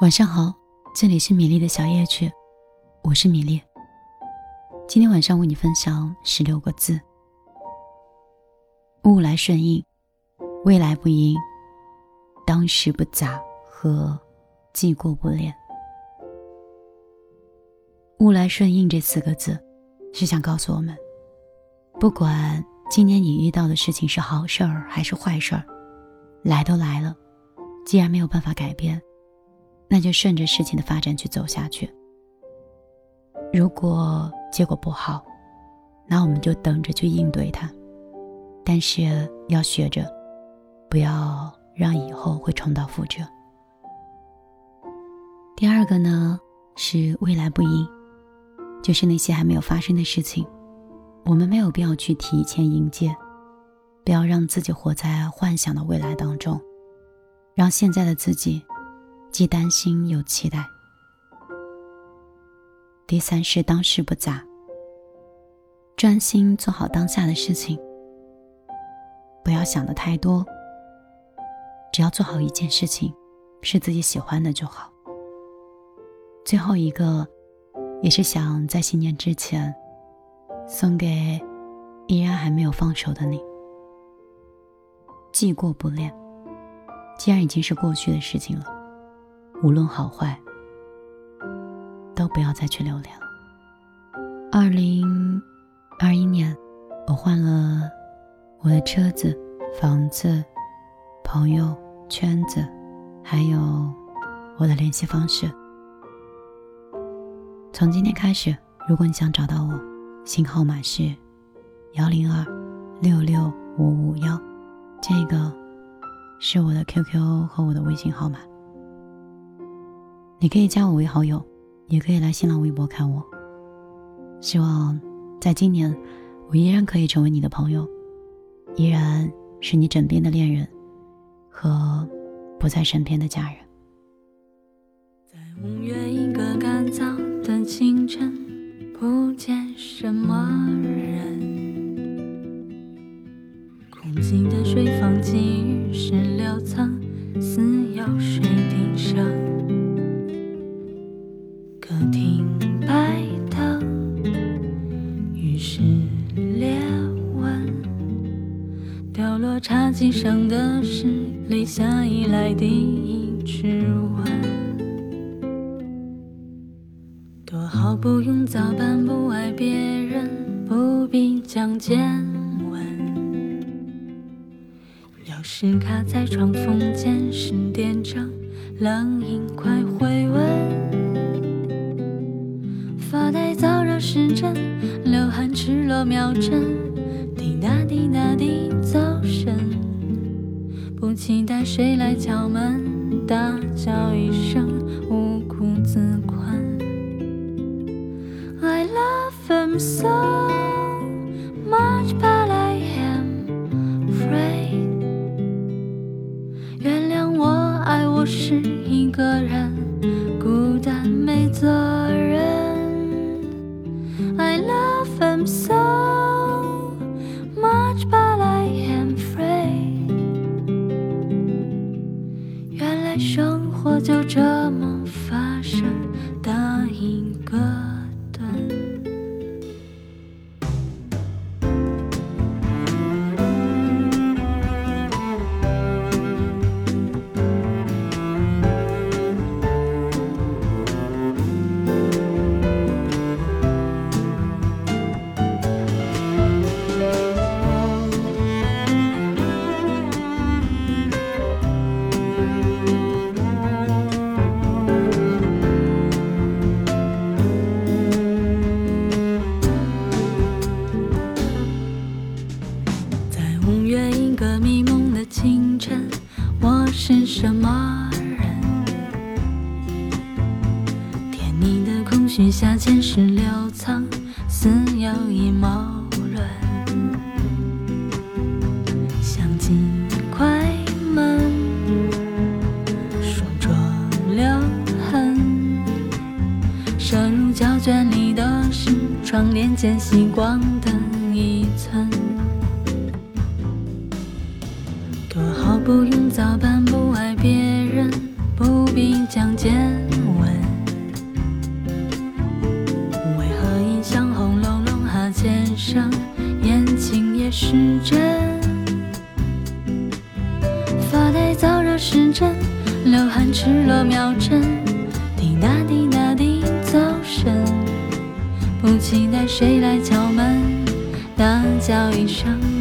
晚上好，这里是米粒的小夜曲，我是米粒。今天晚上为你分享十六个字：物来顺应，未来不迎，当时不杂和既过不恋。物来顺应这四个字，是想告诉我们，不管今年你遇到的事情是好事儿还是坏事儿，来都来了，既然没有办法改变。那就顺着事情的发展去走下去。如果结果不好，那我们就等着去应对它。但是要学着，不要让以后会重蹈覆辙。第二个呢，是未来不迎，就是那些还没有发生的事情，我们没有必要去提前迎接，不要让自己活在幻想的未来当中，让现在的自己。既担心又期待。第三是当事不杂，专心做好当下的事情，不要想的太多。只要做好一件事情，是自己喜欢的就好。最后一个，也是想在新年之前，送给依然还没有放手的你。既过不恋，既然已经是过去的事情了。无论好坏，都不要再去留恋了。二零二一年，我换了我的车子、房子、朋友圈子，还有我的联系方式。从今天开始，如果你想找到我，新号码是幺零二六六五五幺，这个是我的 QQ 和我的微信号码。你可以加我为好友，也可以来新浪微博看我。希望在今年，我依然可以成为你的朋友，依然是你枕边的恋人和不在身边的家人。上的是立夏以来第一支吻，多好不用早班，不爱别人，不必讲见闻。钥匙卡在窗缝间，十点整，冷饮快回温。发呆燥热时针，流汗赤裸秒针。谁来敲门，大叫一声无辜自宽。I love him so much, 同月，一个迷蒙的清晨，我是什么人？甜蜜的空虚下，前世六层肆意贸然想，紧快门，梳妆留痕，射入胶卷里的是窗帘间，吸光灯一寸。不用早班，不爱别人，不必讲见闻。为何印象轰隆隆，哈欠声，眼睛也湿真，发呆燥热时针，流汗赤裸秒针，滴答滴答滴走神，不期待谁来敲门，大叫一声。